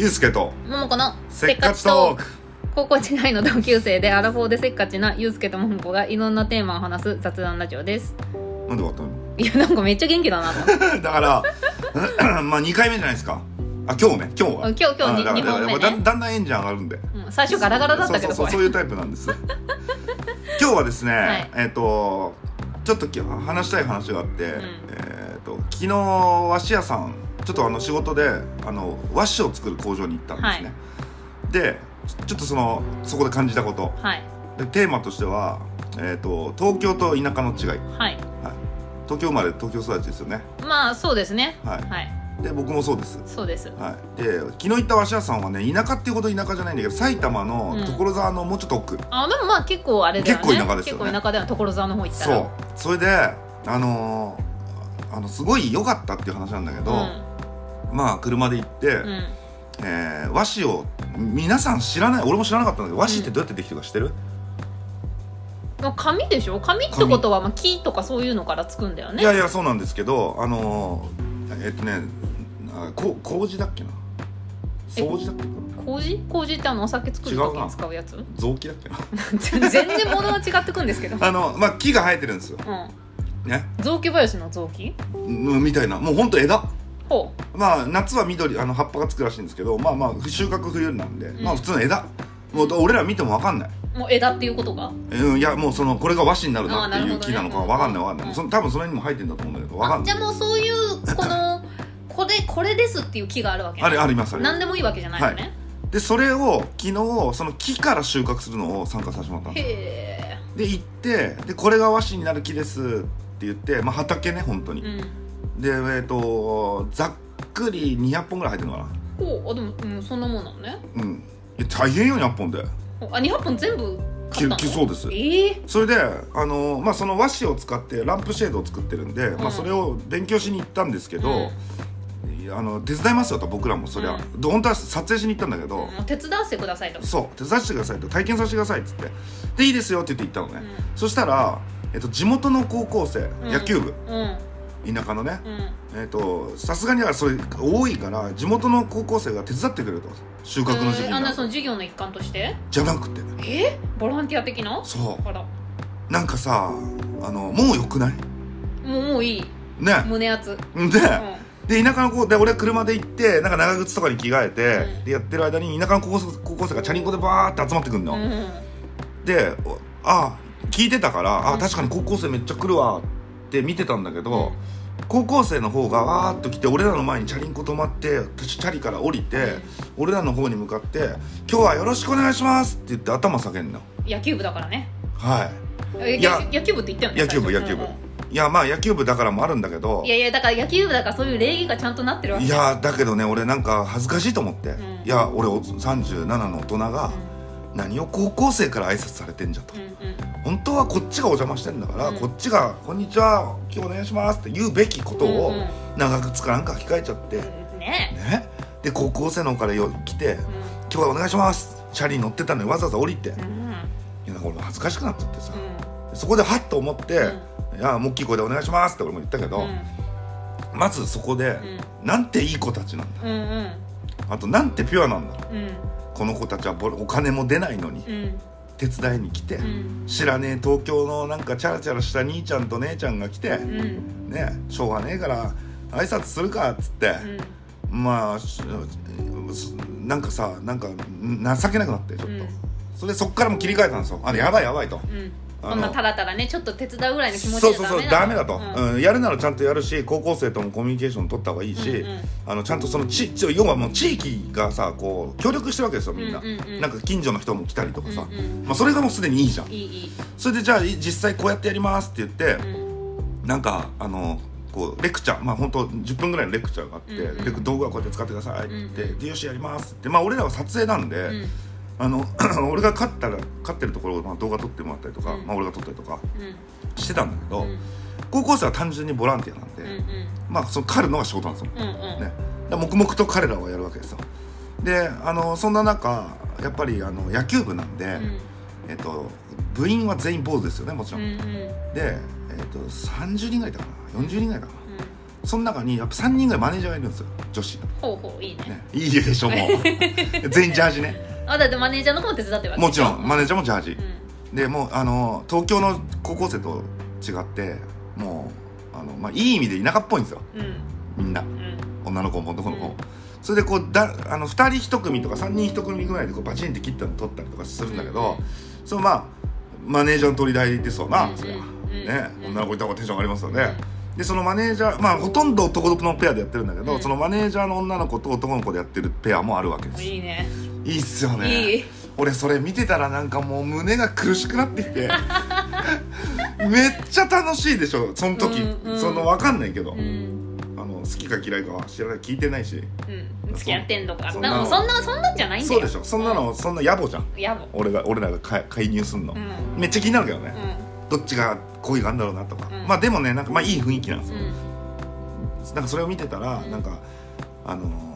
ゆうすけとももこのせっかちトーク。高校時代の同級生でアラフォーでせっかちなゆうすけとももこがいろんなテーマを話す雑談ラジオです。なんで終わったの？いやなんかめっちゃ元気だな。と だから まあ2回目じゃないですか。あ今日ね。今日は。あ今日今日にあだから二本目ねだだんだんエンジン上がるんで。うん最初ガラガラだったけどそうそうそういうタイプなんです。今日はですね、はい。えっ、とちょっとき話したい話があって、ん。えっ、と昨日和紙屋さんちょっとあの仕事であの和紙を作る工場に行ったんですね、でちょっとそのそこで感じたこと。はい。でテーマとしては、えー、と東京と田舎の違い、はい、はい。東京生まれ東京育ちですよね。まあそうですね。はい。はい。で僕もそうです。そうです。はい、で昨日行った和紙屋さんはね田舎っていうほど田舎じゃないんだけど埼玉のうん。所沢のもうちょっと奥、あでもまあ結構あれだよね。結構田舎ですよね。結構田舎だよ。所沢の方行ったら。そう。それであのーあのすごい良かったっていう話なんだけど、まあ車で行って、うん、うんえー和紙を皆さん知らない俺も知らなかったんだけど和紙ってどうやってできてるか知ってる、まあ紙でしょ？紙ってことはまあ木とかそういうのからつくんだよね。いやいやそうなんですけどあのーえっとねあこ麹だっけな？え掃除だっけな？麹麹ってあのお酒作る時に使うやつ？臓器だっけな？全然物は違ってくんですけど。あのまあ木が生えてるんですよ。うね？ん雑木林の雑木？うんみたいな。もうほんと枝。ほまあ夏は緑あの葉っぱがつくらしいんですけどまあまあ収穫冬なんで、ん。まあ普通の枝。もう俺ら見ても分かんない。うもう枝っていうことが？うん、いやもうそのこれが和紙になるなっていうあーなるほどね。木なのか分かんない分かんない、うんその多分その辺にも入ってんだと思うんだけど分かんない。あじゃあもうそういうこの これこれですっていう木があるわけね。あれありますあれ何でもいいわけじゃないのね、でそれを昨日その木から収穫するのを参加させてもらったんですへえ。で行ってでこれが和紙になる木ですって言って、まあ、畑ね本当に、うんでえっ、とざっくり200本ぐらい入ってるのかな。ほうあでも、うん、そんなもんなのね。うん。大変よ200本で。あ200本全部買ったそうです。ええそれであの、まあ、その和紙を使ってランプシェードを作ってるんで、まあ、うん。それを勉強しに行ったんですけど、いやあの手伝いますよと僕らもそりゃ、うで本当は撮影しに行ったんだけど、もう手伝わせてくださいと。そう手伝わせてくださいと。体験させてくださいっつって。でいいですよって言って行ったのね、そしたら、えっと、地元の高校生、うん。野球部。うんうん田舎のね。うん。えっとさすがにはそれ多いから地元の高校生が手伝ってくれると。収穫の時期えーあんなその授業の一環として？じゃなくて。えボランティア的な？そう。あら。なんかさあのもうよくない？もうもういい。ね。胸熱。で、うん。で田舎の子で俺車で行ってなんか長靴とかに着替えて、うん。でやってる間に田舎の高校生高校生がチャリンコでバーって集まってくるの、うん。でおあ聞いてたから、うんあ確かに高校生めっちゃ来るわ。って見てたんだけど、うん。高校生の方がわーっと来て俺らの前にチャリンコ止まって私チャリから降りて、俺らの方に向かって「今日はよろしくお願いします」って言って頭下げんの。野球部だからね。はい。えいや野野球部って言ったよね野球部野球部。うん。うんいやまあ野球部だからもあるんだけど。いやいやだから野球部だからそういう礼儀がちゃんとなってるわけ。いやだけどね俺なんか恥ずかしいと思って、ん。いや俺お37の大人が何を高校生から挨拶されてんじゃと、うんうん。本当はこっちがお邪魔してんだから、うん。こっちが「こんにちは今日お願いします」って言うべきことをうんうん。長靴かなんか控えちゃって、うんね。ね。で高校生の方からよ来て「今日はお願いします」チャリに乗ってたのにわざわざ降りて、いうん。うんや俺も恥ずかしくなっちゃってさ、うそこでハッと思ってう「いやもう大きい声でお願いします」って俺も言ったけど、ん。まずそこで、なんていい子たちなんだ。うんうん。あとなんてピュアなんだ。うんこの子たちはボお金も出ないのにうん。手伝いに来て、うん。知らねえ東京のなんかチャラチャラした兄ちゃんと姉ちゃんが来て、うん。ねしょうがねえから挨拶するかっつって、まあしなんかさなんか情けなくなってちょっと、うん。それでそっからも切り替えたんですよ。あれやばいやばいと、こんなただただねちょっと手伝うぐらいの気持ちでそうそうそうダメだと、うん。うんやるならちゃんとやるし高校生ともコミュニケーション取った方がいいし、うんうんあのちゃんとその地地要はもう地域がさこう協力してるわけですよみんな、うんうんうん。なんか近所の人も来たりとかさ、うんうんまあ、それがもうすでにいいじゃん。いいそれでじゃあ実際こうやってやりますって言って、うん。なんかあのこうレクチャー。まあ本当10分ぐらいのレクチャーがあって、うんうん。で道具はこうやって使ってくださいって言って、うんうん。でよしやりますって。まあ俺らは撮影なんで、うんあの 俺が勝ったら勝ってるところをまあ動画撮ってもらったりとか、うん。まあ、俺が撮ったりとかうん。してたんだけど、うん。高校生は単純にボランティアなんで、うんまあその狩るのが仕事なんですよ、うんうん。ね、黙々と彼らはやるわけですよ。であのそんな中やっぱりあの野球部なんで、うん。えっと、部員は全員坊主ですよねもちろん、うんうん。で、えっと、30人ぐらいいたかな。40人ぐらいかな。その中にやっぱ3人ぐらいマネージャーがいるんですよ女子ほうほういいね。ね。いいでしょもう。全員ジャージねあだってマネージャーの方も手伝ってるわけもちろん。マネージジャーもジャージ。う、ん。でもうあの東京の高校生と違ってもうあの、まあ、いい意味で田舎っぽいんですよ。うん。みんな。うん。女の子も男の子も、うんそれでこうだあの2人1組とか3人1組ぐらいでこうバチンって切ったの取ったりとかするんだけど、そのまあマネージャーの取り代ですわな、うんそりゃ、うん。ね、うん女の子いた方がテンション上がりますよね、でそのマネージャーまあほとんど男のペアでやってるんだけど、うん。そのマネージャーの女の子と男の子でやってるペアもあるわけです。いいいねいっすよね。いい。俺それ見てたらなんかもう胸が苦しくなってきて。めっちゃ楽しいでしょその時、うんうん。その分かんないけど、うん。あの好きか嫌いかは知らない。聞いてないし。うん。付き合ってんとか。でそんなもそんなそんなんじゃないんだよ。そうでしょ。そんなのそんな野暮じゃん。やぼ俺が俺らが介介入すんの、うん。めっちゃ気になるけどね、うどっちが恋があるんだろうなとか、うん。まあでもねなんかまあいい雰囲気なんですよ、んうん。なんかそれを見てたら、うん。なんかあのー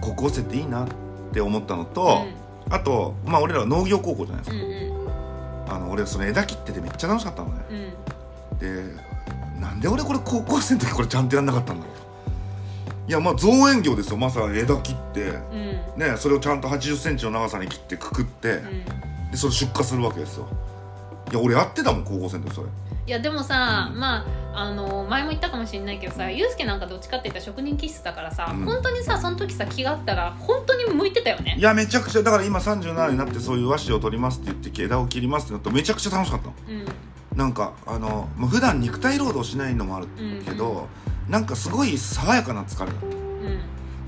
高校生っていいなって思ったのと、あとまあ俺らは農業高校じゃないですうんか、うん。あの俺その枝切っててめっちゃ楽しかったのね、うん。でなんで俺これ高校生の時これちゃんとやんなかったんだろう。といやまあ造園業ですよ。まさに枝切って。うん。ねそれをちゃんと8 0ンチの長さに切ってくくって、うん。でそれ出荷するわけですよ。いや俺やってたもん高校生の時それ。いやでもさ、うん。まああの前も言ったかもしれないけどさユうスケなんかどっちかって言ったら職人気質だからさ、うん。本当にさその時さ気があったら本当に向いてたよね。いやめちゃくちゃだから今37になってそういう和紙を取りますって言って枝を切りますってなったらめちゃくちゃ楽しかったの。うん。なんかあのまあ普段肉体労働しないのもあるけど、なんかすごい爽やかな疲れ。だったうん。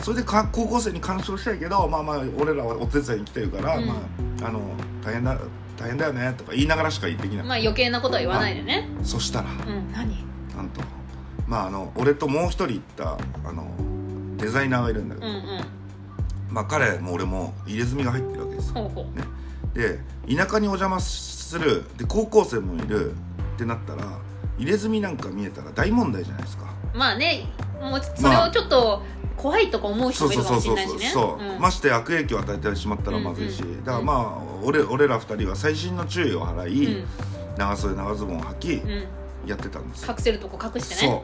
それでか高校生に干渉したいけどまあまあ俺らはお手伝いに来てるから、うん。まああの大変だ大変だよねとか言いながらしか言ってきない、まあ余計なことは言わないでね。そしたら。うん何？なんと。まああの俺ともう一人行ったあのデザイナーがいるんだけど、うんうん。まあ彼も俺も入れ墨が入ってるわけですよ。ほうほう。で田舎にお邪魔するで高校生もいるってなったら入れ墨なんか見えたら大問題じゃないですか。まあねもうそれをちょっと怖いとか思う人もいるかそうそうそうもしれないしねそう、ん。まして悪影響を与えてしまったらまずいし、うんうんだからまあ俺俺ら二人は細心の注意を払い、うん。長袖長ズボンを履きうんやってたんですよ。隠せるとこ隠してね。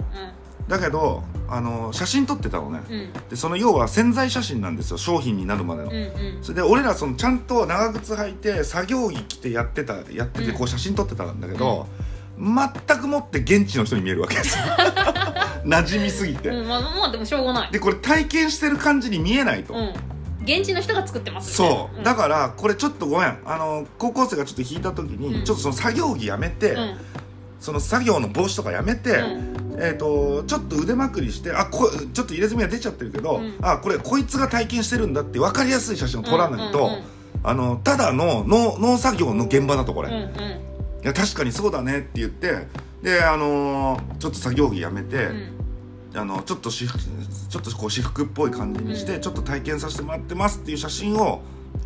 だけどあの写真撮ってたのね、うん。うんでその要は潜在写真なんですよ。商品になるまでの、うんうん。それで俺らそのちゃんと長靴履いて作業着着てやってたやっててうん。こう写真撮ってたんだけど、全くもって現地の人に見えるわけですよ。馴染みすぎて、うんまあまあでもしょうがない。でこれ体験してる感じに見えないと、うん。現地の人が作ってますそう、ん。だからこれちょっとごめん。あの高校生がちょっと引いた時に、うん。ちょっとその作業着やめて、うんその作業の帽子とかやめて、うん。えー、とちょっと腕まくりしてあこちょっと入れ墨が出ちゃってるけど、うん。あこれこいつが体験してるんだって分かりやすい写真を撮らないと、うんうんあのただの農農作業の現場だとこれ、いうんうん。や確かにそうだねって言ってであのーちょっと作業着やめて、うん。あのちょっと私服ちょっとこう私服っぽい感じにして、うん。ちょっと体験させてもらってますっていう写真を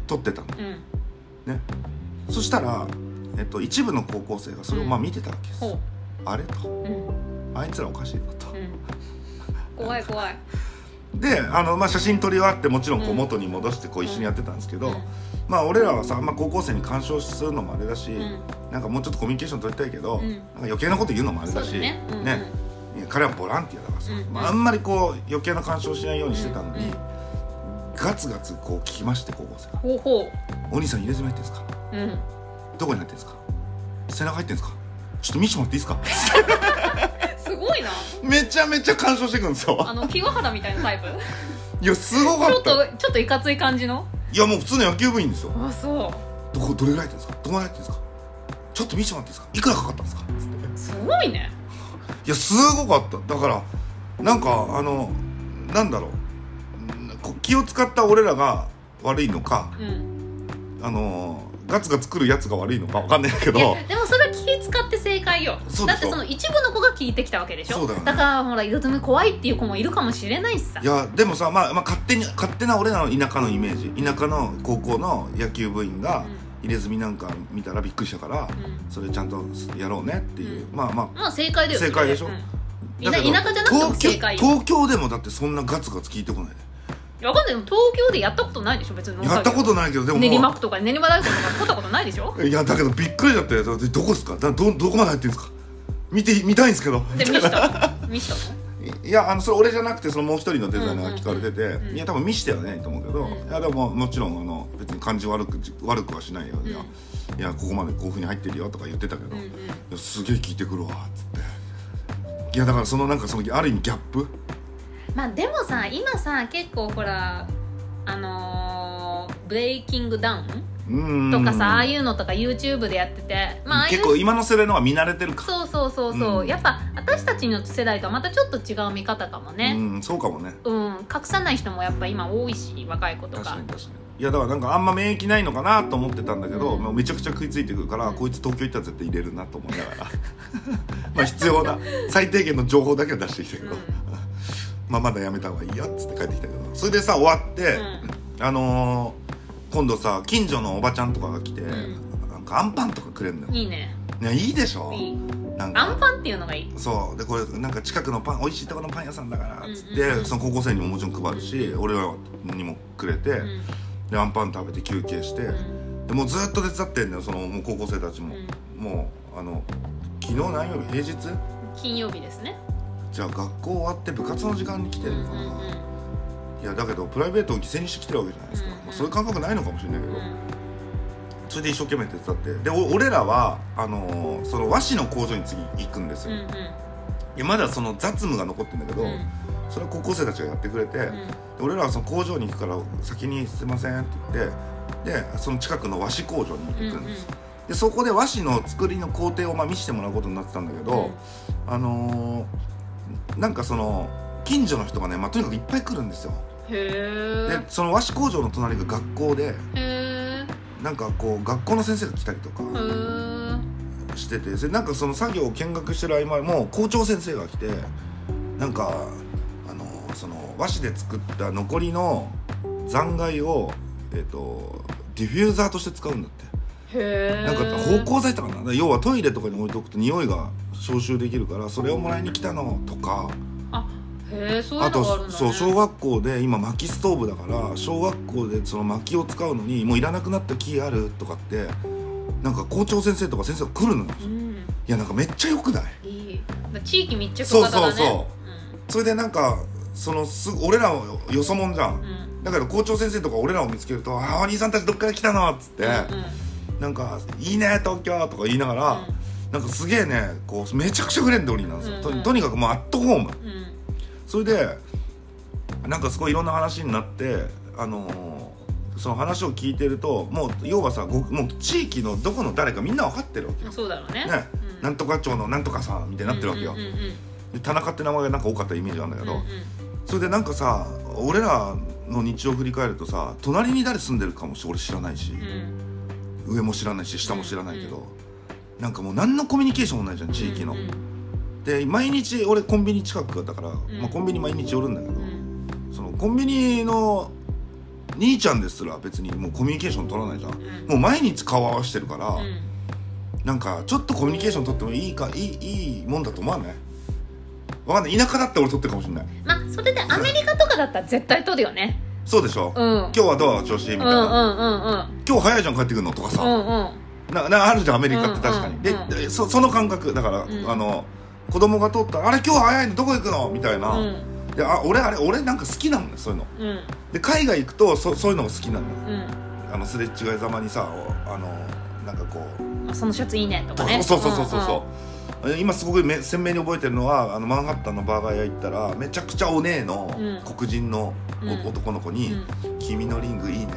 撮ってたの。うん。ね。そしたら、えっと、一部の高校生がそれをまあ見てたわけです、ほあれと。ううん。あいつらおかしいなと。うん。怖い怖い。であの、まあ、写真撮り終わってもちろんこううん。元に戻してこう一緒にやってたんですけど、うん。まあ俺らはさあんま高校生に干渉するのもあれだし、うん。なんかもうちょっとコミュニケーション取りたいけど、うん。なんか余計なこと言うのもあれだしねうんうん。いや彼はボランティアだからさ、うん。うんまあ、あんまりこう余計な干渉しないようにしてたのに、うん。うんガツガツこう聞きまして高校生が。ほうほ「お兄さん入れ墨入ってんすか？ううんどこに入ってんすか？背中入ってんすか？ちょっと見せてもらっていいですか? すごいな」めちゃめちゃ干渉してくるんですよ。あの清原みたいなタイプ。いやすごかちょっったとちょっといかつい感じの？いやもう普通の野球部員ですよ。あそう。どこどれぐらい入ってんですか？どこまで入ってんですか？ちょっと見せてもらっていいですか？いくらかかったんですか？すごいね。いやすごかった。だからなんかあのなんだろう。気を使った俺らが悪いのかうん。あのガツガツ来るやつが悪いのかわかんないけど。でもそれは気使って正解よ。だってその一部の子が聞いてきたわけでしょ。だよね。からほら色詰め怖いっていう子もいるかもしれないしさ。いやでもさ、まあ、まあ勝手に勝手な俺らの田舎のイメージ。田舎の高校の野球部員が入れ墨なんか見たらびっくりしたから、うん。それちゃんとやろうねっていう、まあまあまあ正解だよ正解でしょ。うん。田田舎じゃなくても正解よ。東京東京でもだってそんなガツガツ聞いてこないわかんない。東京でやったことないでしょ？別に。でやったことないけどでも練馬も区とか練馬大根とか取ったことないでしょ？う いやだけどびっくりだってどこですか？だどどこまで入ってるんですか？見て見たいんですけど。で見した？の 見したの？いいやあのそれ俺じゃなくてそのもう一人のデザイナーが聞かれてて、うんうん。いや多分見してはねと思うけど、うん。いやでももちろんあの別に感じ悪く悪くはしないよ、いやいやここまでこういうふうに入ってるよとか言ってたけど、うんうん。すげえ聞いてくるわっつって。いやだからそのなんかそのある意味ギャップまあでもさ今さ結構ほらあのーブレイキングダウンうん。とかさああいうのとか YouTube でやっててまあああいう結構今の世代のは見慣れてるか。そうそうそうそう、うん。やっぱ私たちの世代とはまたちょっと違う見方かもね。うんそうかもね。うん、隠さない人もやっぱ今多いし若い子とか。確かに確かにいやだからなんかあんま免疫ないのかなと思ってたんだけど、うん。もうめちゃくちゃ食いついてくるから、うん。こいつ東京行ったら絶対入れるなと思いながら。まあ必要な最低限の情報だけは出してきたけど、まあまだやめた方がいいよっつって帰ってきたけど。それでさ終わって、あのー今度さ近所のおばちゃんとかが来て、ん。なんかアンパンとかくれんのよ。うん、いいね。ねいいでしょ。いい。なんか。アンパンっていうのがいい。そう。でこれなんか近くのパン美味しいところのパン屋さんだからっつって、うんうん。うんその高校生にももちろん配るし、俺らにもくれて、うん。でアンパン食べて休憩して、うん。でもうずっと手伝ってんだよそのもう高校生たちも、もうあの昨日何曜日？平日？金曜日ですねじゃあ学校終わって部活の時間に来てうんるのかな、いやだけどプライベートを犠牲にしてきてるわけじゃないですか、うん。うんまあ、そういう感覚ないのかもしれないけど、うん。それで一生懸命手伝って。でお俺らはあのーその和紙の工場に次行くんですよ、うんうん。いやまだその雑務が残ってるんだけど、うん。それは高校生たちがやってくれて、で俺らはその工場に行くから先に「すいません」って言ってでその近くの和紙工場に行くんです、でそこで和紙の作りの工程をまあ見せてもらうことになってたんだけど、あのーなんかその近所の人がね、まあ、とにかくいっぱい来るんですよ。へえでその和紙工場の隣が学校でなんかこう学校の先生が来たりとかしててでなんかその作業を見学してる合間も校長先生が来てなんかあのその和紙で作った残りの残骸を、えっとディフューザーとして使うんだって。へえなんか芳香剤とかな要はトイレとかに置いておくと匂いが消臭できるからそれをもらいに来たのとか。へえそういうあとのがあるんだ、ね、そう小学校で今薪ストーブだから小学校でその薪を使うのにもういらなくなった木あるとかってなんか校長先生とか先生が来るのよ。うん。いやなんかめっちゃよくない？いい。だ地域密着型だね。そうそうそそれでなんかそのすぐ俺らをよそもんじゃん。うん。うんだけど校長先生とか俺らを見つけると「ああお兄さんたちどっから来たの?」っつって、うんなんか「いいね東京」とか言いながら、なんかすげえねこうめちゃくちゃフレンドリーなんですよ、うん。うんととにかくもうアットホームうん。うんそれでなんかすごいいろんな話になってあのーその話を聞いてるともう要はさごもう地域のどこの誰かみんな分かってるわけよ、そうだろうね。ね。うん。なんとか町のなんとかさんみたいになってるわけよ、うんうんうんで田中って名前がなんか多かったイメージあるんだけど、うんうん。それでなんかさ俺らの日常を振り返るとさ隣に誰住んでるかもし俺知らないし、うん。上も知らないし下も知らないけど、なんかもう何のコミュニケーションもないじゃん地域の、うん。うんで毎日俺コンビニ近くだから、ん。まあ、コンビニ毎日寄るんだけど、うん。そのコンビニの兄ちゃんですら別にもうコミュニケーション取らないじゃん、ん。もう毎日顔合わせてるから、うん。なんかちょっとコミュニケーション取ってもいいかいいいいもんだと思わない？わかんない。田舎だって俺取ってるかもしれない。まあそれでアメリカとかだったら絶対取るよね。そうでしょ、うん。今日はどう？調子みたいうんうんな、うん。今日早いじゃん帰ってくるの？とかさ、うんうんうんななあるじゃんアメリカって確かに、うんうん。ででそその感覚。だから、ん。あの子供が通ったら「あれ今日早いのどこ行くの?」みたいな、うん。であ俺あれ俺なんか好きなのねそういうの。うん。で海外行くとそそういうのも好きなのよ。うん。あのすれ違いざまにさおあのなんかこう。あそのシャツいいねとかね。そうそうそうそうそう、今すごくめ鮮明に覚えてるのはあのマンハッタンのバーガー屋行ったらめちゃくちゃお姉のうん。黒人の男の子にうん「君のリングいいね」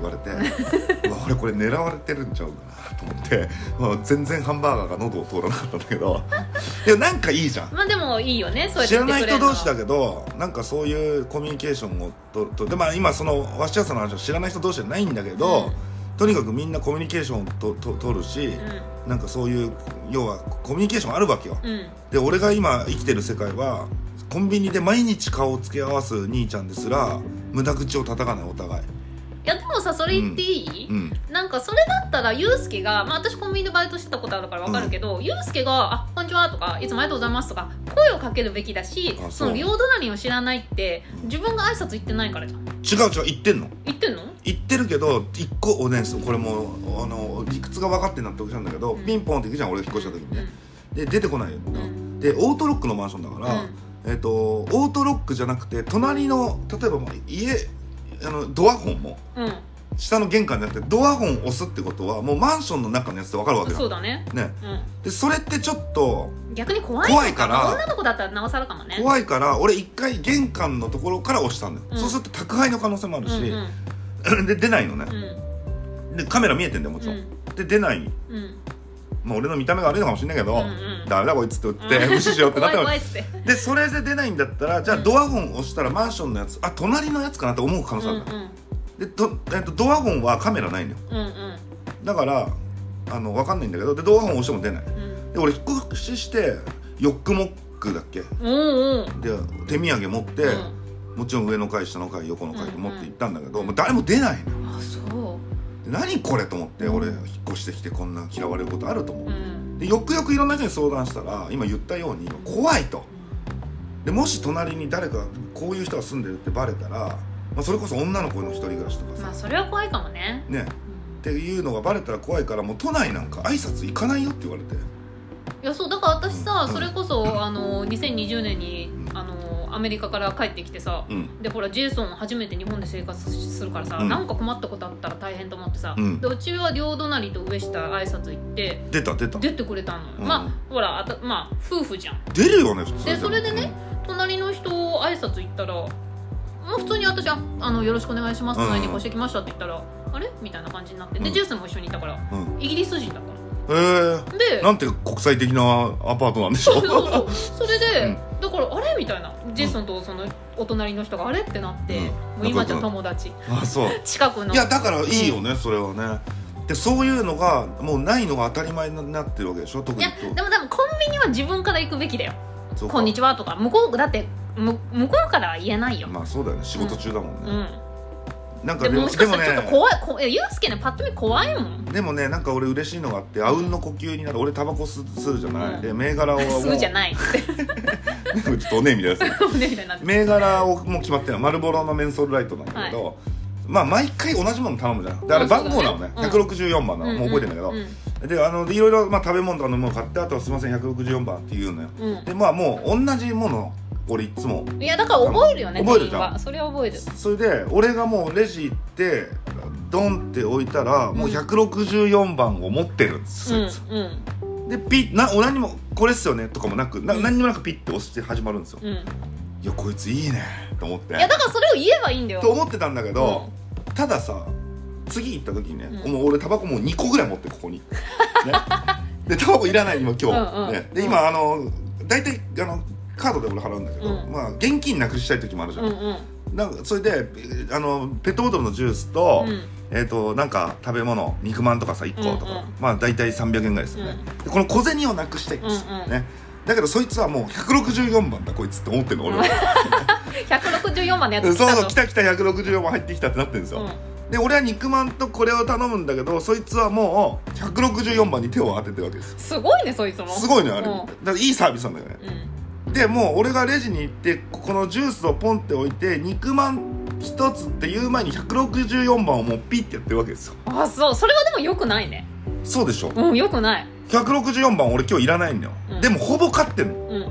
言われて うわ俺これ狙われてるんちゃうかなと思って、まあ、全然ハンバーガーが喉を通らなかったんだけど でもなんかいいじゃん。まあでもいいよねそうやって知らない人同士だけけどなんかそういうコミュニケーションをととでまあ今その和紙屋さんの話は知らない人同士じゃないんだけど、うん。とにかくみんなコミュニケーションをとと取るし、なんかそういう要はコミュニケーションあるわけよ。うん。うんで俺が今生きてる世界はコンビニで毎日顔を付け合わす兄ちゃんですら無駄口を叩かないお互いいやでもさそれ言っていい、うん。なんかそれだったらユうスケが、まあ、私コンビニでバイトしてたことあるから分かるけど、ユうスケが「あこんにちは」とか「いつもありがとうございます」とか声をかけるべきだしあその両隣を知らないって自分が挨拶言ってないからじゃん。違う違う言ってんの。言ってんの？言ってるけど一個おねこれもうあの理屈が分かって納得したんだけど、うん。ピンポンって行くじゃん俺が引っ越した時にね、うん。で出てこないよ、ん。でオートロックのマンションだから、うん。えっとオートロックじゃなくて隣の例えばもう家あのドアホンもう下の玄関じゃなくてドアホン押すってことはもうマンションの中のやつって分かるわけんだ。そうだね。ね。うでそれってちょっとん逆に怖い怖いから女の子だったらなおさらかもね。い怖いから俺一回玄関のところから押したんだよ、うん。そうすると宅配の可能性もあるうんしう、ん。で出ないのね。う、ん。でカメラ見えてんだよもちろん。で出ない。うんまあ俺の見た目が悪いのかもしれないけど、うんうん。ダメだこいつって言って無視しようってなってでそれで出ないんだったらじゃあうん。ドアホン押したらマンションのやつあ隣のやつかなって思う可能性ある、うんうん。でど、えっと、ドアホンはカメラないのよ。うんうん。だからあの分かんないんだけどでドアホン押しても出ない。うん。で俺引っ越ししてヨックモックだっけ？うんうん。で手土産持って、うん。もちろん上の階下の階横の階と持って行ったんだけど、うんもう誰も出ないのよ。あそう。で何これと思ってうん。俺引っ越してきてこんな嫌われることあると思う、うん。でよくよくいろんな人に相談したら今言ったように怖いと。でもし隣に誰かこういう人が住んでるってバレたら、まあ、それこそ女の子の一人暮らしとかさ、まあそれは怖いかもね。ね。っていうのがバレたら怖いからもう都内なんか挨拶行かないよって言われて。いやそうだから私さ、うん。それこそあの2020年にあのアメリカから帰ってきてさうん。でほらジェイソン初めて日本で生活するからさ、うん。なんか困ったことあったら大変と思ってさ、うん。でうちは両隣と上下挨拶行って出た出た。出てくれたの、うん。まあほらあたまあ夫婦じゃん。出るよね普通でそれでね、隣の人挨拶行ったらもう普通に私はあの「よろしくお願いします」うん。隣に越してきましたって言ったら、あれ？みたいな感じになってでうん。ジュースも一緒にいたからイギリス人だったえー、のでなんて国際的なアパートなんでしょ そうそうそう。それで、うんだからあれみたいな。ジェイソンとそのお隣の人があれってなって、うん。もう今じゃ友達。あそう。近くの。いやだからいいよね、それはね。でそういうのがもうないのが当たり前になってるわけでしょ特に。いやでも多分コンビニは自分から行くべきだよ「そうか。こんにちは」とか。向こうだってむ向こうからは言えないよ、まあそうだよね。仕事中だもんね、うんなんかでももしかしたらちょっとね怖いこえユースケねパッと見怖いもん。でもねなんか俺嬉しいのがあってあうんの呼吸になる。俺タバコ吸吸うじゃない、うん。で銘柄をすぐじゃないって。ちょっとおねえみたいなやつね。みたいになって。銘柄をもう決まってるの。マルボロのメンソールライトなんだけど、まあ毎回同じもの頼むじゃん。であれ番号なのね。うん。164番なの、もう覚えてんだけど、うん。であのでいろいろ、まあ、食べ物とか飲み物買ってあとはすいません164番って言うのよ。うん。でまあもう同じもの俺いつも。いやだから覚えるよね覚えるじゃん。それは覚える。それで俺がもうレジ行ってドンって置いたらもう164番を持ってるんですうんでピッなお何もこれっすよねとかもなくな、うん。何にもなくピッて押して始まるんですよ、うん。いやこいついいねと思って。いやだからそれを言えばいいんだよ。と思ってたんだけど、たださ次行った時にね、うん。もう俺タバコもう2個ぐらい持ってここに、ね、でタバコいらない今今日、うんうん。ね、で今あの大体あのカードで俺払うんだけど、うん。まあ現金なくしたい時もあるじゃん、うんうん。なんかそれでえあのペットボトルのジュースと、うん。えー、となんか食べ物肉まんとかさ1個とか、うんうんまあ大体300円ぐらいですよね、この小銭をなくしたいんですよ、うんうん。ねだけどそいつはもう164番だこいつって思ってるの俺は。164番のやつそう来たと。そう来た来た164番入ってきたってなってるんですよ、うん。で俺は肉まんとこれを頼むんだけどそいつはもう164番に手を当ててるわけですよ。すごいねそいつも。すごいねあれ、うん。だからいいサービスなんだよね。うんでもう俺がレジに行ってこのジュースをポンって置いて肉まん一つっていう前に164番をもうピッてやってるわけですよ。あそう。それはでもよくないね。そうでしょ？うんよくない。164番俺今日いらないんだよ、うん。でもほぼ買ってんの。うん。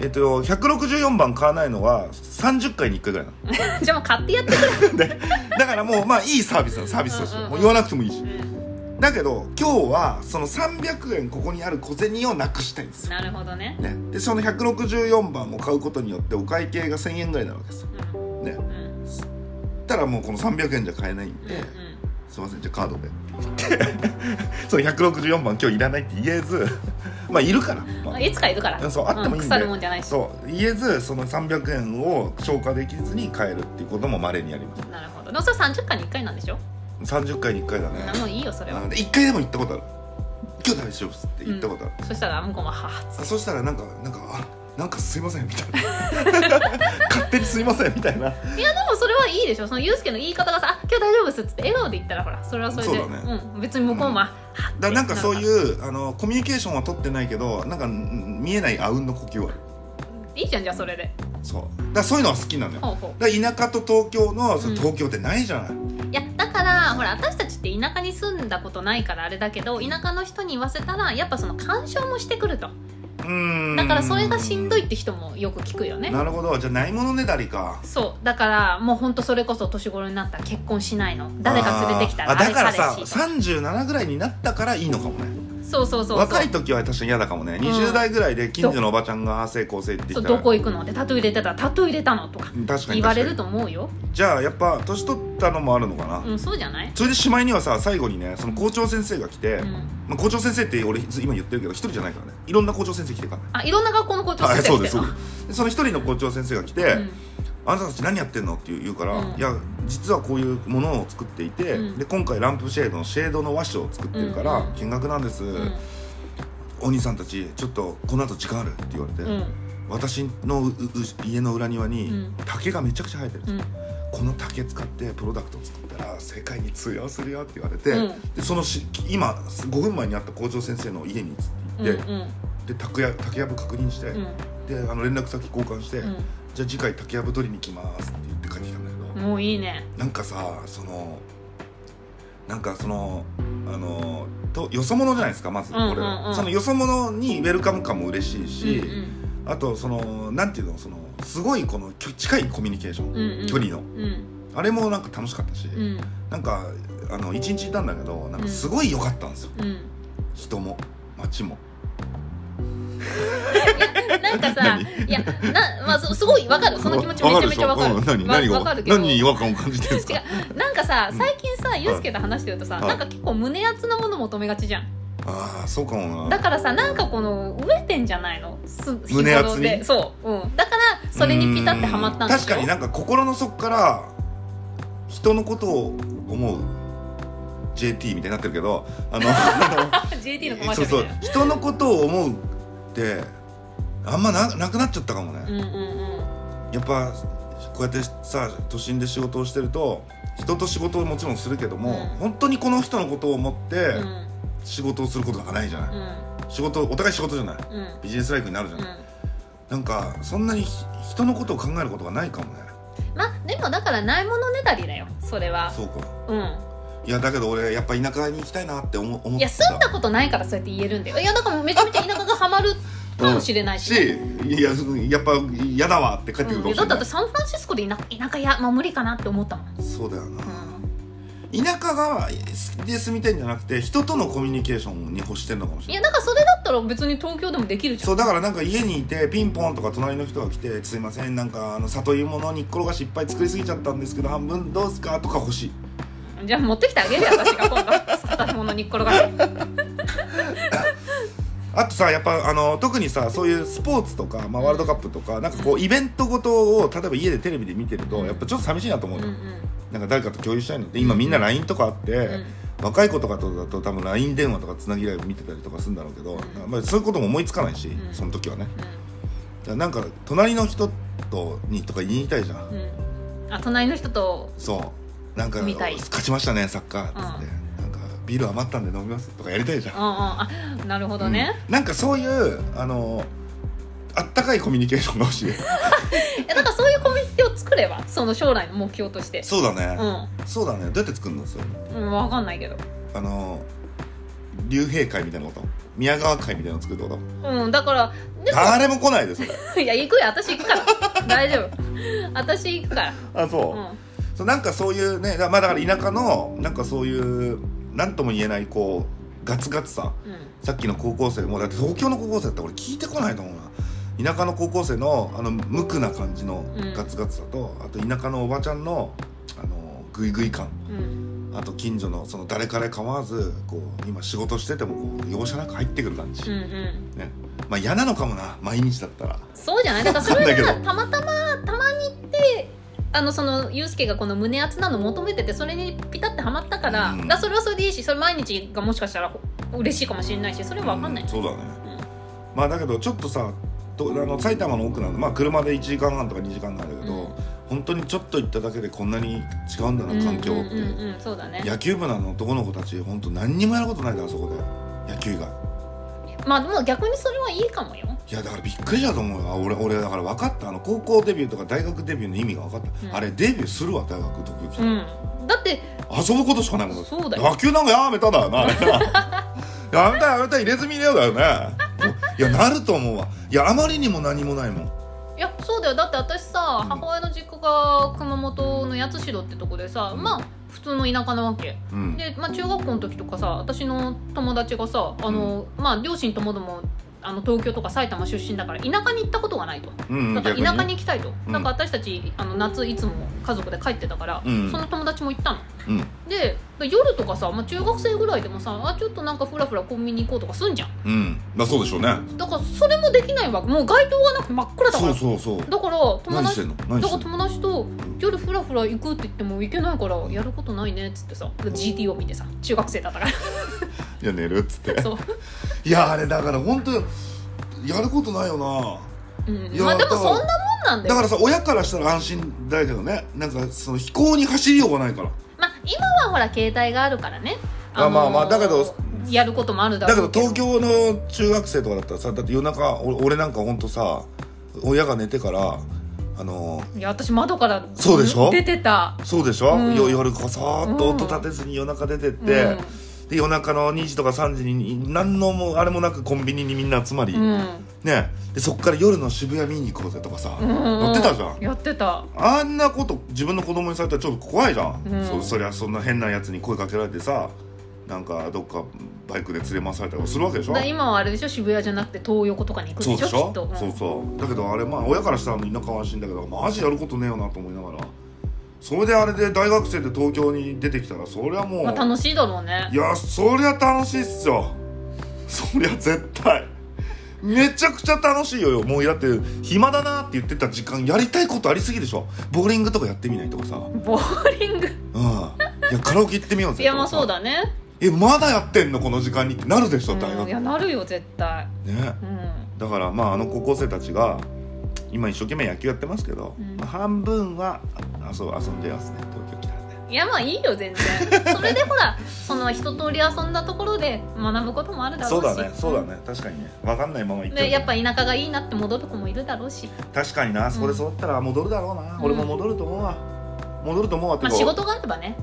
えっと164番買わないのは30回に1回ぐらいなの。じゃあもう買ってやってくれ。でだからもうまあいいサービスなのサービスとしうんうん。もう言わなくてもいいし。うんだけど今日はその300円ここにある小銭をなくしたいんですよ、なるほどね。ね、でその164番を買うことによってお会計が1000円ぐらいになるわけですよ。うん。ね。うん。たらもうこの300円じゃ買えないんで、うん。すいませんじゃあカードで。その164番今日いらないって言えず まあいるから、まあ。うんいつかいるから。そうあってもいいんで、腐るもんじゃないし。そう言えずその300円を消化できずに買えるっていうこともまれにあります。なるほど。でもそれ30回に1回なんでしょ？30回に1回だね。あもういいよそれは。あで1回でも行ったことある。今日大丈夫っすって言ったことある、そしたら向こうも「はあ」っつあそしたらなんかなんかあなんかすいませんみたいな。勝手にすいませんみたいな。いやでもそれはいいでしょ。そのユうスケの言い方がさ「あ今日大丈夫です」っつって笑顔で言ったらほらそれはそれで。そうだね。うん、別に向こうも、うん。だなんかそうういうあのコミュニケーションは取ってないけどなんかん見えないあうんの呼吸はあるいいじゃんじゃあそれで。そう。だそういうのは好きなのよ。ほうほだから田舎と東京のそのうん。東京ってないじゃない、ういやだからほら私たちって田舎に住んだことないからあれだけど田舎の人に言わせたらやっぱその干渉もしてくると。ううん。だからそれがしんどいって人もよく聞くよね。なるほど。じゃあないものねだりか。そう。だからもうほんとそれこそ年頃になったら結婚しないの。誰か連れてきたらあー。あだからさあれ彼氏37ぐらいになったからいいのかもねそうそうそう若い時は確かに嫌だかもね、20代ぐらいで近所のおばちゃんが成功性って言ったら。どこ行くの？でタトゥー入れてたらタトゥー入れたのとか言われると思うよ。じゃあやっぱ年取ったのもあるのかな、うんそうじゃない？それでしまいにはさ最後にねその校長先生が来て、うん。まあ、校長先生って俺今言ってるけど一人じゃないからね。いろんな校長先生来てるからね。あいろんな学校の校長はい先生そうですそうです。でその一人の校長先生が来て、うんあなたたち何やってんの？って言うから、うん。いや実はこういうものを作っていて、うん。で今回ランプシェードのシェードの和紙を作ってるから、うん見学なんです、うん。お兄さんたちちょっとこの後時間あるって言われて、うん。私のうう家の裏庭にうん。竹がめちゃくちゃ生えてる、うん。この竹使ってプロダクトを作ったら世界に通用するよって言われて、うん。でそのし今5分前にあった校長先生の家にうん行って、うんで竹や竹やぶ確認して、うん。であの連絡先交換して、うじゃあ次回竹やぶ取りに来ますって言って帰ってきたんだけど、んもういいね。なんかさそのなんかそのあのとよそ者じゃないですかまずうんうんうん。俺は、そのよそ者にウェルカム感も嬉しいし、うんうんあとそのなんていうのそのすごいこの近いコミュニケーション、うんうん。距離の。うん。あれもなんか楽しかったし、うん。なんかあの一日いたんだけどなんかすごい良かったんですよ、うん。人も街も なんかさいやな、まあ、すすごいわかる。その気持ちめちゃめちゃわかる。うん何？わ何かるけど。何に違和感を感じてるんです 違かう。なんかさ最近さユースケと話してるとさ、はい。なんか結構胸熱なもの求めがちじゃん。ああそうかもな。だからさなんかこの飢えてんじゃないの？す胸熱に？そう、うん、だからそれにピタってはまったんで確かになんか心の底から人のことを思う。JT みたいになってるけどあの あ JT のコのマーシそうャルみたいなそう。人のことを思うってあんまななくなっちゃったかもね、うんうんうん。やっぱこうやってさ都心で仕事をしてると人と仕事をもちろんするけども、うん。本当にこの人のことを思ってうん。仕事をすることなんかないじゃない、うん。仕事お互い仕事じゃない。うん。ビジネスライフになるじゃうん。ない、なんかそんなにひ人のことを考えることがないかもね。まあでもだからないものねだりだよそれは。そうか。うん。いやだけど俺やっぱ田舎に行きたいなって思思ってた。いや住んだことないからそうやって言えるんだよ。いやだからめちゃめちゃ田舎がハマるかもしれないし、しいややっぱ嫌だわって帰ってくるかうん、もしれない、だってサンフランシスコで田田舎や、まあ、無理かなって思ったもん、そうだよな、う田舎がで住みたいんじゃなくて人とのコミュニケーションに欲してるのかもしん、いれない。やだからそれだったら別に東京でもできるじゃん。そうだからなんか家にいてピンポンとか隣の人が来て「すいませんなんかあの里芋の煮っころがしいっぱい作りすぎちゃったんですけど半分どうすか?」とか欲しい。じゃあ持ってきてあげるよ私が今度。片物にっころが。しあとさやっぱあの特にさそういうスポーツとか、まあ、ワールドカップとかなんかこうイベントごとを例えば家でテレビで見てるとやっぱちょっと寂しいなと思うの、うんうん。なんか誰かと共有したいの。で今みんな LINE とかあって、うん。若い子とかとだと多分 LINE 電話とかつなぎライブ見てたりとかするんだろうけど、まあ、そういうことも思いつかないし、うん。その時はね。だからなんか隣の人とにとか言いたいじゃん、うん。うんあ隣の人とそう。なんか見たい勝ちましたねサッカーっつって、ビール余ったんで飲みますとかやりたいじゃん。うんうん。あなるほどね、うん。なんかそういうあのあったかいコミュニケーションが欲しい。いやだからそういうコミュニティを作ればその将来の目標として。そうだね、うそうだね。どうやって作るの？それ。ん、うん、分かんないけど。あの竜兵会みたいなこと？宮川会みたいなの作るってこと？うんだから誰も来ないでそれ。いや行くよ。私行くから。大丈夫。私行くから。あそう。う、ん。そうなんかそういうねだ,、まあ、だから田舎のなんかそういう何とも言えないこうガツガツさうん。さっきの高校生もだって東京の高校生だったら俺聞いてこないと思うな。田舎の高校生のあの無垢な感じのうん。ガツガツさと、あと田舎のおばちゃんのあのグイグイ感。うん。あと近所のその誰彼構わずこう今仕事しててもこう容赦なく入ってくる感じ、うんうん。ね。まあ嫌なのかもな毎日だったら。そうじゃない？だからそれがたまたまたまに行ってあのそのユうスケがこの胸熱なの求めててそれにピタってはまったから,、うん。だからそれはそれでいいしそれ毎日がもしかしたら嬉しいかもしれないしそれは分かんない、うんそうだね、まあだけどちょっとさとあの埼玉の奥なんでまあ車で1時間半とか2時間なんだけど、うん。本当にちょっと行っただけでこんなに違うんだな環境って、野球部なの男の子たち本当何にもやることないんだあそこで。野球以外まあでも逆にそれはいいかもよ。いやだからびっくりしたと思うよ。あ俺俺だから分かった。あの高校デビューとか大学デビューの意味が分かった、うん。あれデビューするわ大学東京来たら、うん。だって遊ぶことしかないもんそうだよ。野球なんかやめただよなあれ。な やめたやめた入れ墨入れようだよね。いやなると思うわ。いやあまりにも何もないもん。いやそうだよ。だって私さ、うん。母親の実家が熊本の八代ってとこでさ、うん。まあ普通の田舎なわけ。うん。で、まあ、中学校の時とかさ私の友達がさあの、まあ両親ともどもあの東京とか埼玉出身だから田舎に行ったことがないと。うんだから田舎に行きたいと、うん。だから私たちあの夏いつも家族で帰ってたから、うん。その友達も行ったのうん。で夜とかさ、まあ、中学生ぐらいでもさあちょっとなんかフラフラコンビニ行こうとかすんじゃん。うん。まあそうでしょうね。だからそれもできないわけ。もう街灯がなくて真っ暗だから。そうそうそう。だから友達だから友達と夜フラフラ行くって言っても行けないからやることないねっつってさ GTO 見てさ中学生だったから。いや寝るっつって。そう、いやあれだから本当やることないよな。うん。い、やまあでもそんなもんなんだよ。だからさ親からしたら安心だけどね。なんかその飛行に走りようがないから。まあ今はほら携帯があるからね。あまあまあだけどやることもあるだだけど東京の中学生とかだったらさだって夜中お俺なんかほんとさ親が寝てからあのいや私窓からそうでしょ？出てた。そうでしょ、うん。よ夜こそーっと音立てずに夜中出てって、で夜中の2時とか3時に何のもあれもなくコンビニにみんな集まり、うん、うんね。でそっから夜の渋谷見に行こうぜとかさ、うん。やってたじゃん。やってた。あんなこと自分の子供にされたらちょっと怖いじゃん、うん。そそりゃそんな変なやつに声かけられてさなんかどっかバイクで連れ回されたりするわけでしょ？今はあれでしょ？渋谷じゃなくて東横とかに行くそうでしょ？でしょ？きっと、ん。そうそう。だけどあれまあ親からしたら田舎は安心だけどマジやることねえよなと思いながらそれであれで大学生で東京に出てきたらそりゃもう、まあ、楽しいだろうね。いやそりゃ楽しいっすよ。そりゃ絶対。めちゃくちゃ楽しいよもうだって暇だなって言ってた時間やりたいことありすぎでしょ。ボーリングとかやってみないとかさ。うんいボーリング？やカラオケ行ってみようぜいやまあそうだだね。えまだやってんのこの時間にってなるでしょ大学うん、いやなるよ絶対ねうんだからまああの高校生たちが今一生懸命野球やってますけど、うん。まあ半分はあそう遊んでますね。東京来たらねいやまあいいよ全然。それでほらその一通り遊んだところで学ぶこともあるだろうし。そうだねそうだね。確かにね。分かんないまま行ってでやっぱ田舎がいいなって戻る子もいるだろうし、確かにな。そこで育ったら戻るだろうな、うん。俺も戻ると思うわ。戻ると思うわまあ、てか仕事があればね。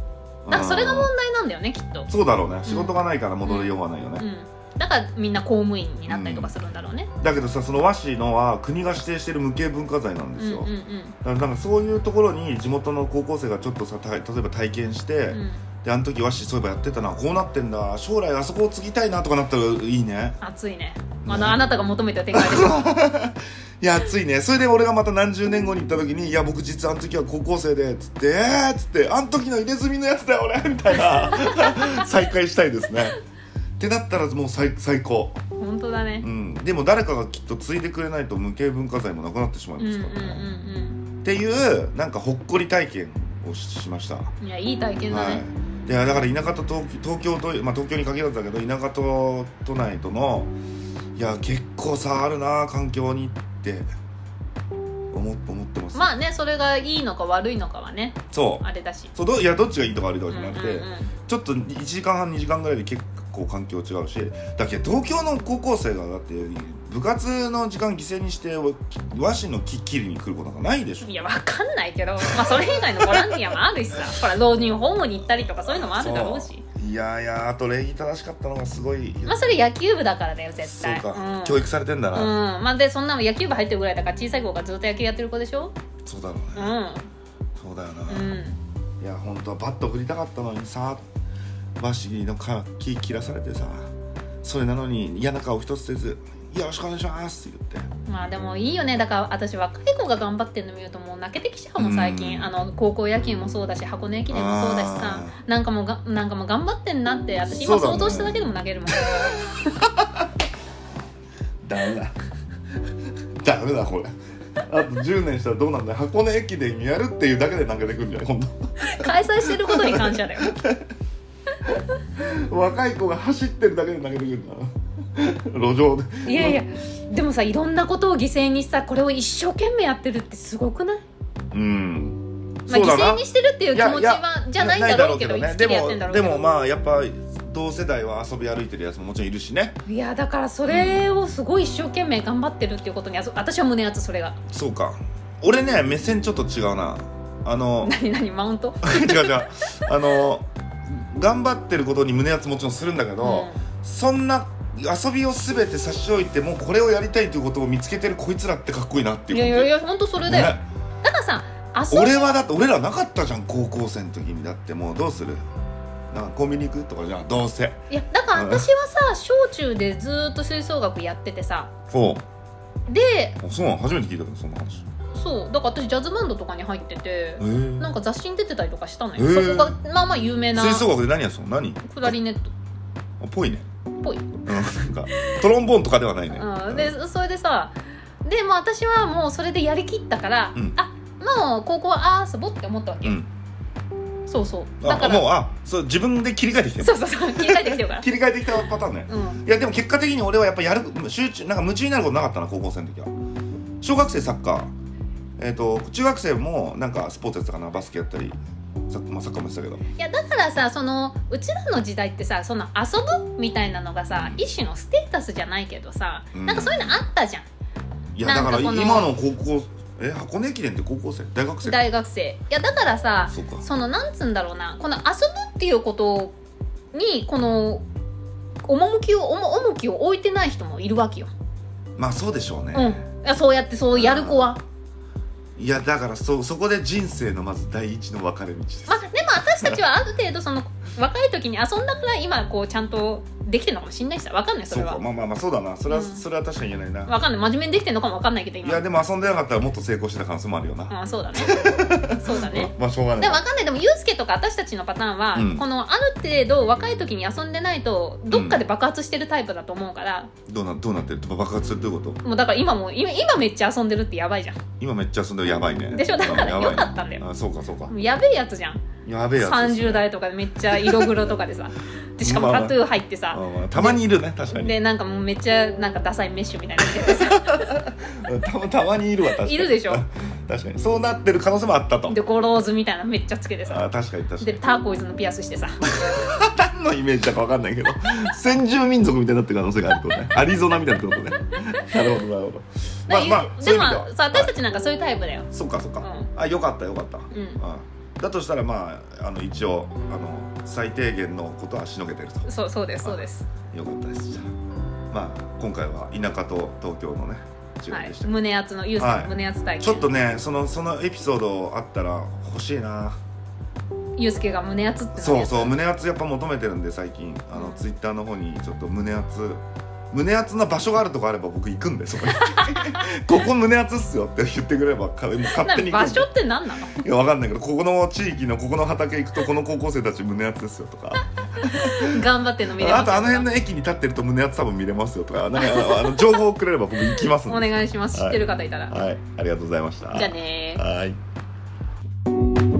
だからそれが問題なんだよねきっと、そうだろうね。仕事がないから戻りようがないよね、うん、だからみんな公務員になったりとかするんだろうね、だけどさその和紙のは国が指定してる無形文化財なんですよ、うんうんだからなんかそういうところに地元の高校生がちょっとさた例えば体験して、うん。うんであの時和紙そういえばやってたなこうなってんだ将来あそこを継ぎたいなとかなったらいいね。熱いね。あのあなたが求めた展開でしょ いや熱いね。それで俺がまた何十年後に行った時に「いや僕実はあの時は高校生で」つって「えー」っつって「あの時の入れ墨のやつだよ俺」みたいな再会したいですねってなったらもう最最高、本当だね。うん、でも誰かがきっと継いでくれないと無形文化財もなくなってしまいうんうんうんますからね、っていうなんかほっこり体験をししました。うんいやいい体験だはい。ね、いやだから田舎と東東京と、まあ、東京に限らずだけど田舎と都内とのいや結構差あるな環境にって。思思ってます、まあねそれがいいのか悪いのかはね。そう。あれだし。そうどいやどっちがいいとか悪いとかうんうんじゃなくて、うんちょっと1時間半2時間ぐらいで結構環境違うしだけど東京の高校生がだって部活の時間犠牲にして和紙の木切りに来ることなんかないでしょ。いやわかんないけどまあそれ以外のボランティアもあるしさ。ほら老人ホームに行ったりとかそういうのもあるだろうし。いやいやあと礼儀正しかったのがすごいまあそれ野球部だからだよ絶対。そうか、ん。教育されてんだうん。な、まあでそんなの野球部入ってるぐらいだから小さい子がずっと野球やってる子でしょ？そうだろうね、うん。そうだよな、うん。いや本当はバット振りたかったのにさバシのか木切らされてさそれなのに嫌な顔一つせず「よろしくお願いします」って言って。まあでもいいよね。だから私若い子が頑張ってるの見るともう泣けてきちゃうもん最近。うんあの高校野球もそうだし箱根駅伝もそうだしさ。なんかもうがなんかもう頑張ってんなって私今想像しただけでも泣けるもん。ダメだ。ダメだこれ。あと10年したらどうなんだよ。箱根駅伝やるっていうだけで投げてくるんじゃない今 開催してることに感謝だよ。度若い子が走ってるだけで投げてくるんだ路上で。いやいやでもさいろんなことを犠牲にさこれを一生懸命やってるってすごくない、うん。まあ、犠牲にしてるっていう気持ちはじゃないんだろうけどでやってんだろうけど。でもでもまあやっぱ同世代は遊び歩いてるやつももちろんいるしね。いやだからそれをすごい一生懸命頑張ってるっていうことにあそ私は胸熱それが。そうか。俺ね目線ちょっと違うな。あの何何マウント？違う違う。あの頑張ってることに胸熱もちろんするんだけど、そんな遊びを全て差し置いてもうこれをやりたいということを見つけてるこいつらってかっこいいなっていういやいやいや本当それだよ、ね。だからさ俺はだって俺らなかったじゃん高校生の時に。だってもうどうする？なんかコンビニ行く？とかじゃん。どうせ。いやだから私はさ小中でずーっと吹奏楽やっててさ。そう。であそうなの？初めて聞いたけどそんな話そう。だから私ジャズバンドとかに入っててえ。ーなんか雑誌に出てたりとかしたのよ、へーそこがまあまあ有名な吹奏楽で何やってたの？何？クラリネット。あぽいね。っぽい、うんなんかトロンボーンとかではないね。うん、でそれでさでも私はもうそれでやりきったから、うん。あもう高校はあー遊ぼうって思ったわけ、うん。そうそう。あだからもうあそう自分で切り替えてきてるそうそうそう切り替えてきてるから。切り替えてきたパターンねうん。いやでも結果的に俺はやっぱやる集中なんか夢中になることなかったな高校生の時は。小学生サッカーえっ、と中学生もなんかスポーツやってたかなバスケやったりサッ,、まあ、サッカーもやってたけど。いやだからさそのうちらの時代ってさその遊ぶみたいなのがさ一種のステータスじゃないけどさ、うん。なんかそういうのあったじゃん。いやだから今の高校え箱根駅伝って高校生？大学生？大学生。いやだからさそのなんつうんだろうなこの遊ぶっていうことにこの趣を重重きを置いてない人もいるわけよ、まあそうでしょうね、うん。いやそうやってそうやる子は、いやだからそそこで人生のまず第一の分かれ道です、まあ、でも私たちはある程度その若い時に遊んだから今こうちゃんとできてるのかもしれないしさ。わかんないそそうれはか。まあまあまあそうだな。それは、うん。それは確かに言えないな。わかんない。真面目にできてるのかもわかんないけど今。いやでも遊んでなかったらもっと成功してた可能性もあるよな、ああそうだねそうだね。まあしょうがない。でもわかんない。でもユうスケとか私たちのパターンは、うん。このある程度若い時に遊んでないとどっかで爆発してるタイプだと思うから、どうなどうなってる？爆発するってこと？もうだから今も今今めっちゃ遊んでるってやばいじゃん。今めっちゃ遊んでる。やばいね。でしょ？だからよかったんだよ。あそうかそうか。やべえやつじゃんやべえやつです30代とかでめっちゃ色黒とかでさ。でしかもまあタトゥー入ってさ、あまあたまにいるね確かに。でなんかもうめっちゃなんかダサいメッシュみたいなの着ててさ。う んたまたまにいるわ確かに。いるでしょ？確かに。そうなってる可能性もあったと。でゴローズみたいなのめっちゃつけてさ。あ確かに確かに。でターコイズのピアスしてさ。何のイメージだか分かんないけど。先住民族みたいになってる可能性があるってことね。アリゾナみたいなってことね。なるほどなるほど。まあまあそういう意味ででもはさ私たちなんかそういうタイプだよ、そっかそっか、うん。あよかったよかった、うん。あだとしたらまああの一応あの最低限のことはしのげてると。そうそうですそうです。よかったです。じゃあまあ今回は田舎と東京のね違はい。胸圧のユースはい。の胸圧体験、ちょっとねそのそのエピソードあったら欲しいな。ユースケが胸圧ってそうそうう胸圧やっぱ求めてるんで最近。あのツイッターの方にちょっと胸圧胸圧な場所があるとこあれば僕行くんでそこに。ここ胸圧っすよって言ってくれれば勝手に行くんで。場所って何なの？いやわかんないけどここの地域のここの畑行くとこの高校生たち胸圧ですよとか。頑張ってんの見れますあとあの辺の駅に立ってると胸圧多分見れますよとか。なんかあの情報をくれれば僕行きますんで。お願いします。知ってる方いたら、はい。ありがとうございました。じゃあねー。はい